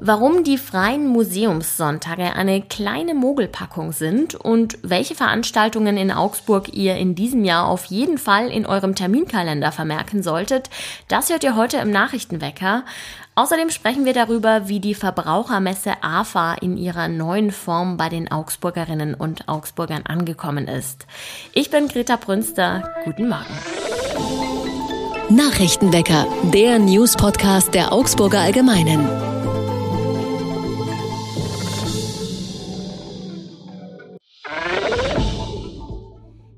warum die freien Museumssonntage eine kleine Mogelpackung sind und welche Veranstaltungen in Augsburg ihr in diesem Jahr auf jeden Fall in eurem Terminkalender vermerken solltet, das hört ihr heute im Nachrichtenwecker. Außerdem sprechen wir darüber, wie die Verbrauchermesse AFA in ihrer neuen Form bei den Augsburgerinnen und Augsburgern angekommen ist. Ich bin Greta Brünster. Guten Morgen. Nachrichtenwecker, der News-Podcast der Augsburger Allgemeinen.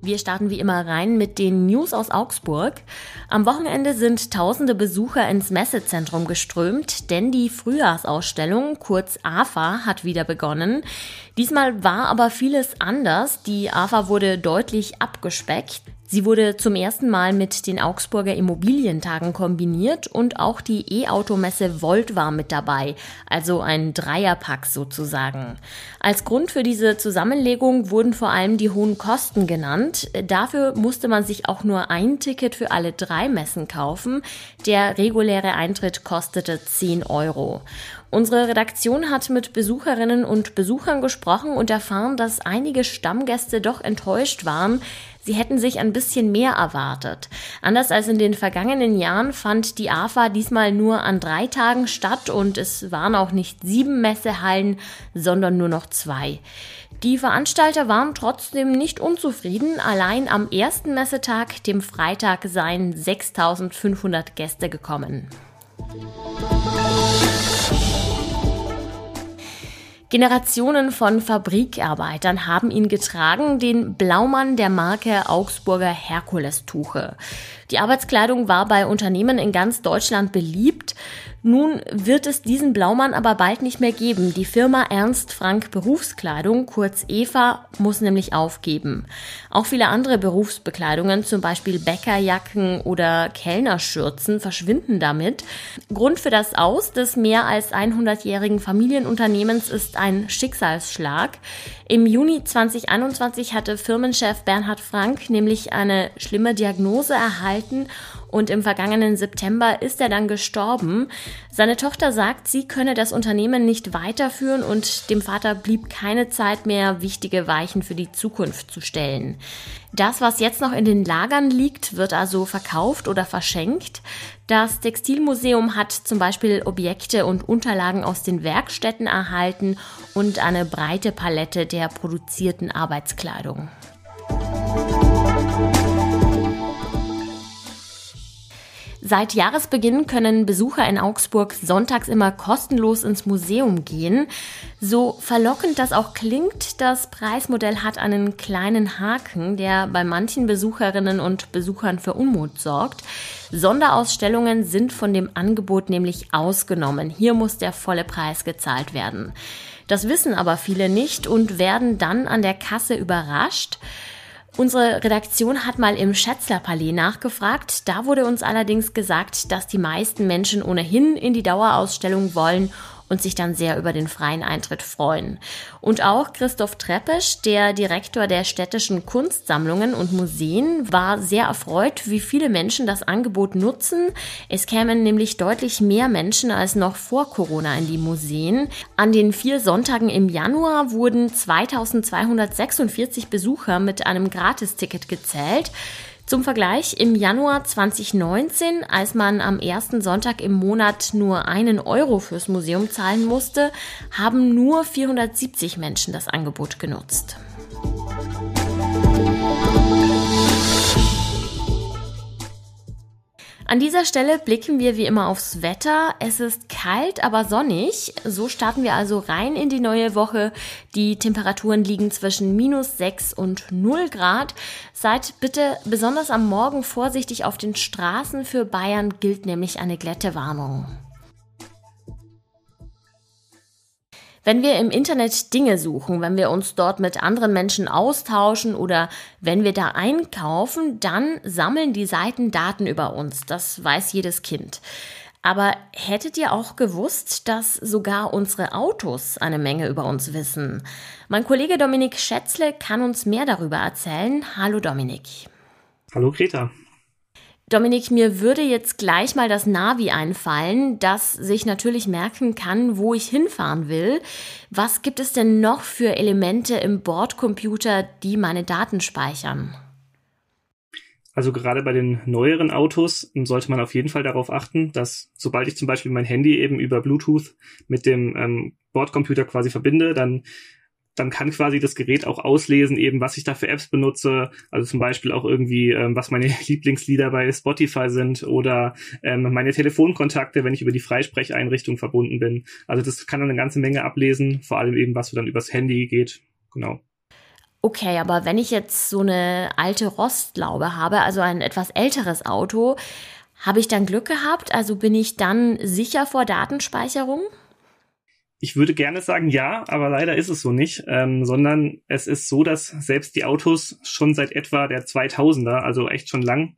Wir starten wie immer rein mit den News aus Augsburg. Am Wochenende sind tausende Besucher ins Messezentrum geströmt, denn die Frühjahrsausstellung, kurz AFA, hat wieder begonnen. Diesmal war aber vieles anders. Die AFA wurde deutlich abgespeckt. Sie wurde zum ersten Mal mit den Augsburger Immobilientagen kombiniert und auch die E-Automesse Volt war mit dabei, also ein Dreierpack sozusagen. Als Grund für diese Zusammenlegung wurden vor allem die hohen Kosten genannt. Dafür musste man sich auch nur ein Ticket für alle drei Messen kaufen. Der reguläre Eintritt kostete 10 Euro. Unsere Redaktion hat mit Besucherinnen und Besuchern gesprochen und erfahren, dass einige Stammgäste doch enttäuscht waren. Sie hätten sich ein bisschen mehr erwartet. Anders als in den vergangenen Jahren fand die AFA diesmal nur an drei Tagen statt und es waren auch nicht sieben Messehallen, sondern nur noch zwei. Die Veranstalter waren trotzdem nicht unzufrieden. Allein am ersten Messetag, dem Freitag, seien 6500 Gäste gekommen. Generationen von Fabrikarbeitern haben ihn getragen, den Blaumann der Marke Augsburger Herkulestuche. Die Arbeitskleidung war bei Unternehmen in ganz Deutschland beliebt. Nun wird es diesen Blaumann aber bald nicht mehr geben. Die Firma Ernst Frank Berufskleidung, kurz EVA, muss nämlich aufgeben. Auch viele andere Berufsbekleidungen, zum Beispiel Bäckerjacken oder Kellnerschürzen, verschwinden damit. Grund für das Aus des mehr als 100-jährigen Familienunternehmens ist ein Schicksalsschlag. Im Juni 2021 hatte Firmenchef Bernhard Frank nämlich eine schlimme Diagnose erhalten und im vergangenen September ist er dann gestorben. Seine Tochter sagt, sie könne das Unternehmen nicht weiterführen und dem Vater blieb keine Zeit mehr, wichtige Weichen für die Zukunft zu stellen. Das, was jetzt noch in den Lagern liegt, wird also verkauft oder verschenkt. Das Textilmuseum hat zum Beispiel Objekte und Unterlagen aus den Werkstätten erhalten und eine breite Palette der produzierten Arbeitskleidung. Seit Jahresbeginn können Besucher in Augsburg sonntags immer kostenlos ins Museum gehen. So verlockend das auch klingt, das Preismodell hat einen kleinen Haken, der bei manchen Besucherinnen und Besuchern für Unmut sorgt. Sonderausstellungen sind von dem Angebot nämlich ausgenommen. Hier muss der volle Preis gezahlt werden. Das wissen aber viele nicht und werden dann an der Kasse überrascht. Unsere Redaktion hat mal im Schätzlerpalais nachgefragt. Da wurde uns allerdings gesagt, dass die meisten Menschen ohnehin in die Dauerausstellung wollen und sich dann sehr über den freien Eintritt freuen. Und auch Christoph Treppesch, der Direktor der städtischen Kunstsammlungen und Museen, war sehr erfreut, wie viele Menschen das Angebot nutzen. Es kämen nämlich deutlich mehr Menschen als noch vor Corona in die Museen. An den vier Sonntagen im Januar wurden 2246 Besucher mit einem Gratisticket gezählt. Zum Vergleich, im Januar 2019, als man am ersten Sonntag im Monat nur einen Euro fürs Museum zahlen musste, haben nur 470 Menschen das Angebot genutzt. An dieser Stelle blicken wir wie immer aufs Wetter. Es ist kalt, aber sonnig. So starten wir also rein in die neue Woche. Die Temperaturen liegen zwischen minus 6 und 0 Grad. Seid bitte besonders am Morgen vorsichtig auf den Straßen. Für Bayern gilt nämlich eine Glättewarnung. Wenn wir im Internet Dinge suchen, wenn wir uns dort mit anderen Menschen austauschen oder wenn wir da einkaufen, dann sammeln die Seiten Daten über uns. Das weiß jedes Kind. Aber hättet ihr auch gewusst, dass sogar unsere Autos eine Menge über uns wissen? Mein Kollege Dominik Schätzle kann uns mehr darüber erzählen. Hallo Dominik. Hallo Greta. Dominik, mir würde jetzt gleich mal das Navi einfallen, das sich natürlich merken kann, wo ich hinfahren will. Was gibt es denn noch für Elemente im Bordcomputer, die meine Daten speichern? Also gerade bei den neueren Autos sollte man auf jeden Fall darauf achten, dass sobald ich zum Beispiel mein Handy eben über Bluetooth mit dem ähm, Bordcomputer quasi verbinde, dann dann kann quasi das Gerät auch auslesen, eben was ich da für Apps benutze, also zum Beispiel auch irgendwie, ähm, was meine Lieblingslieder bei Spotify sind oder ähm, meine Telefonkontakte, wenn ich über die Freisprecheinrichtung verbunden bin. Also das kann dann eine ganze Menge ablesen, vor allem eben, was so dann übers Handy geht. Genau. Okay, aber wenn ich jetzt so eine alte Rostlaube habe, also ein etwas älteres Auto, habe ich dann Glück gehabt? Also bin ich dann sicher vor Datenspeicherung? Ich würde gerne sagen ja, aber leider ist es so nicht, ähm, sondern es ist so, dass selbst die Autos schon seit etwa der 2000er, also echt schon lang,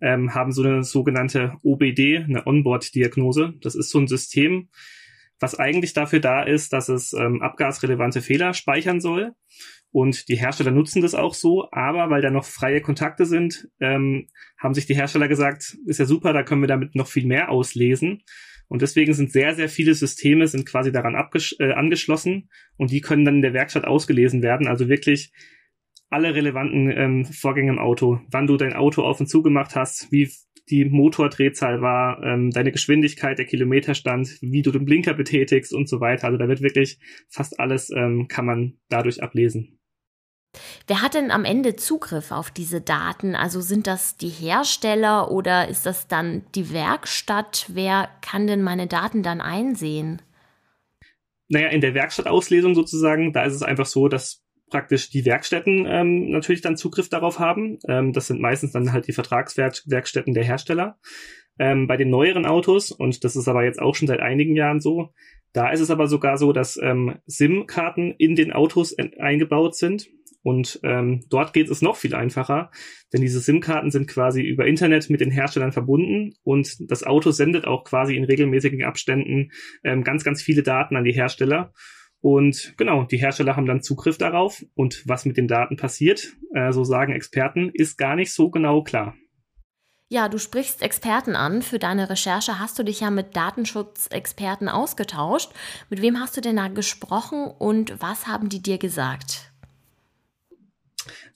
ähm, haben so eine sogenannte OBD, eine Onboard-Diagnose. Das ist so ein System, was eigentlich dafür da ist, dass es ähm, abgasrelevante Fehler speichern soll. Und die Hersteller nutzen das auch so, aber weil da noch freie Kontakte sind, ähm, haben sich die Hersteller gesagt, ist ja super, da können wir damit noch viel mehr auslesen. Und deswegen sind sehr, sehr viele Systeme sind quasi daran äh, angeschlossen und die können dann in der Werkstatt ausgelesen werden. Also wirklich alle relevanten ähm, Vorgänge im Auto. Wann du dein Auto auf und zu gemacht hast, wie die Motordrehzahl war, ähm, deine Geschwindigkeit, der Kilometerstand, wie du den Blinker betätigst und so weiter. Also da wird wirklich fast alles, ähm, kann man dadurch ablesen. Wer hat denn am Ende Zugriff auf diese Daten? Also sind das die Hersteller oder ist das dann die Werkstatt? Wer kann denn meine Daten dann einsehen? Naja, in der Werkstattauslesung sozusagen, da ist es einfach so, dass praktisch die Werkstätten ähm, natürlich dann Zugriff darauf haben. Ähm, das sind meistens dann halt die Vertragswerkstätten der Hersteller. Ähm, bei den neueren Autos, und das ist aber jetzt auch schon seit einigen Jahren so, da ist es aber sogar so, dass ähm, SIM-Karten in den Autos eingebaut sind. Und ähm, dort geht es noch viel einfacher, denn diese SIM-Karten sind quasi über Internet mit den Herstellern verbunden und das Auto sendet auch quasi in regelmäßigen Abständen ähm, ganz, ganz viele Daten an die Hersteller. Und genau, die Hersteller haben dann Zugriff darauf und was mit den Daten passiert, äh, so sagen Experten, ist gar nicht so genau klar. Ja, du sprichst Experten an. Für deine Recherche hast du dich ja mit Datenschutzexperten ausgetauscht. Mit wem hast du denn da gesprochen und was haben die dir gesagt?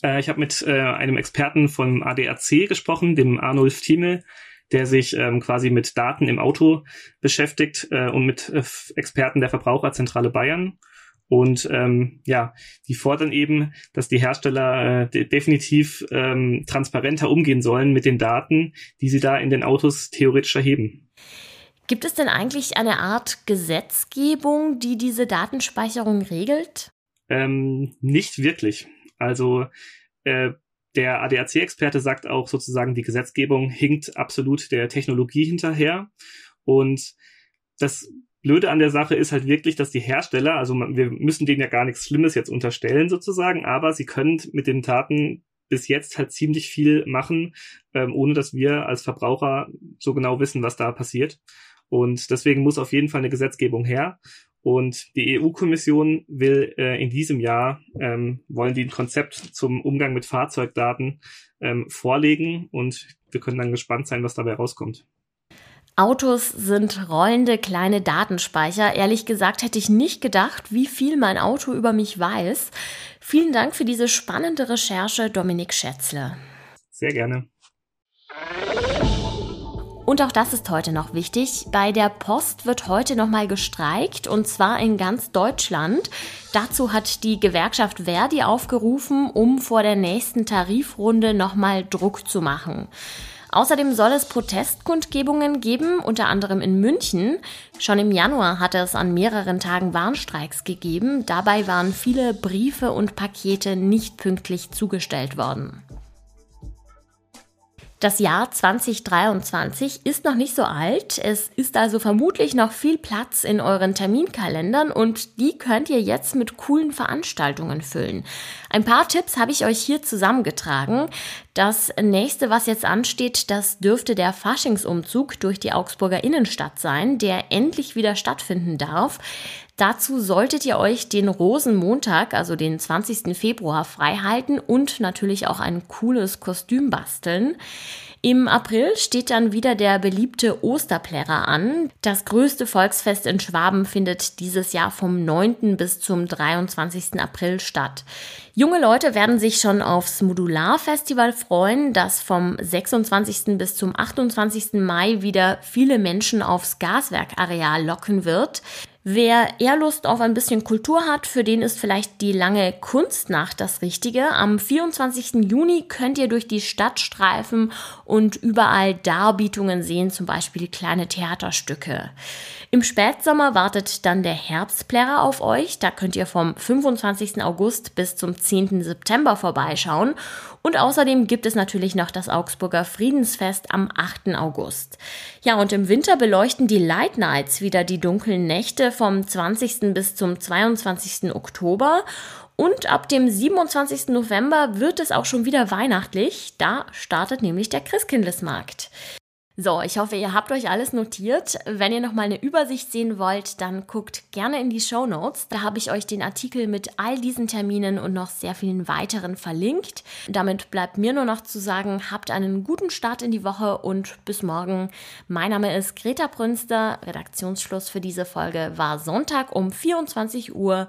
Äh, ich habe mit äh, einem Experten vom ADAC gesprochen, dem Arnulf Thieme, der sich ähm, quasi mit Daten im Auto beschäftigt äh, und mit äh, Experten der Verbraucherzentrale Bayern. Und ähm, ja, die fordern eben, dass die Hersteller äh, de definitiv ähm, transparenter umgehen sollen mit den Daten, die sie da in den Autos theoretisch erheben. Gibt es denn eigentlich eine Art Gesetzgebung, die diese Datenspeicherung regelt? Ähm, nicht wirklich. Also äh, der ADAC-Experte sagt auch sozusagen, die Gesetzgebung hinkt absolut der Technologie hinterher. Und das Blöde an der Sache ist halt wirklich, dass die Hersteller, also wir müssen denen ja gar nichts Schlimmes jetzt unterstellen sozusagen, aber sie können mit den Taten bis jetzt halt ziemlich viel machen, ähm, ohne dass wir als Verbraucher so genau wissen, was da passiert. Und deswegen muss auf jeden Fall eine Gesetzgebung her. Und die EU-Kommission will äh, in diesem Jahr, ähm, wollen die ein Konzept zum Umgang mit Fahrzeugdaten ähm, vorlegen und wir können dann gespannt sein, was dabei rauskommt. Autos sind rollende kleine Datenspeicher. Ehrlich gesagt hätte ich nicht gedacht, wie viel mein Auto über mich weiß. Vielen Dank für diese spannende Recherche, Dominik Schätzle. Sehr gerne. Und auch das ist heute noch wichtig. Bei der Post wird heute nochmal gestreikt und zwar in ganz Deutschland. Dazu hat die Gewerkschaft Verdi aufgerufen, um vor der nächsten Tarifrunde nochmal Druck zu machen. Außerdem soll es Protestkundgebungen geben, unter anderem in München. Schon im Januar hatte es an mehreren Tagen Warnstreiks gegeben. Dabei waren viele Briefe und Pakete nicht pünktlich zugestellt worden. Das Jahr 2023 ist noch nicht so alt. Es ist also vermutlich noch viel Platz in euren Terminkalendern und die könnt ihr jetzt mit coolen Veranstaltungen füllen. Ein paar Tipps habe ich euch hier zusammengetragen. Das nächste, was jetzt ansteht, das dürfte der Faschingsumzug durch die Augsburger Innenstadt sein, der endlich wieder stattfinden darf. Dazu solltet ihr euch den Rosenmontag, also den 20. Februar, freihalten und natürlich auch ein cooles Kostüm basteln. Im April steht dann wieder der beliebte Osterplärrer an. Das größte Volksfest in Schwaben findet dieses Jahr vom 9. bis zum 23. April statt. Junge Leute werden sich schon aufs Modularfestival freuen, das vom 26. bis zum 28. Mai wieder viele Menschen aufs Gaswerkareal locken wird. Wer eher Lust auf ein bisschen Kultur hat, für den ist vielleicht die lange Kunstnacht das Richtige. Am 24. Juni könnt ihr durch die Stadt streifen und überall Darbietungen sehen, zum Beispiel kleine Theaterstücke. Im Spätsommer wartet dann der Herbstplärrer auf euch. Da könnt ihr vom 25. August bis zum 10. September vorbeischauen. Und außerdem gibt es natürlich noch das Augsburger Friedensfest am 8. August. Ja, und im Winter beleuchten die Light Nights wieder die dunklen Nächte vom 20. bis zum 22. Oktober. Und ab dem 27. November wird es auch schon wieder weihnachtlich. Da startet nämlich der Christkindlesmarkt. So, ich hoffe, ihr habt euch alles notiert. Wenn ihr nochmal eine Übersicht sehen wollt, dann guckt gerne in die Show Notes. Da habe ich euch den Artikel mit all diesen Terminen und noch sehr vielen weiteren verlinkt. Damit bleibt mir nur noch zu sagen, habt einen guten Start in die Woche und bis morgen. Mein Name ist Greta Brünster. Redaktionsschluss für diese Folge war Sonntag um 24 Uhr.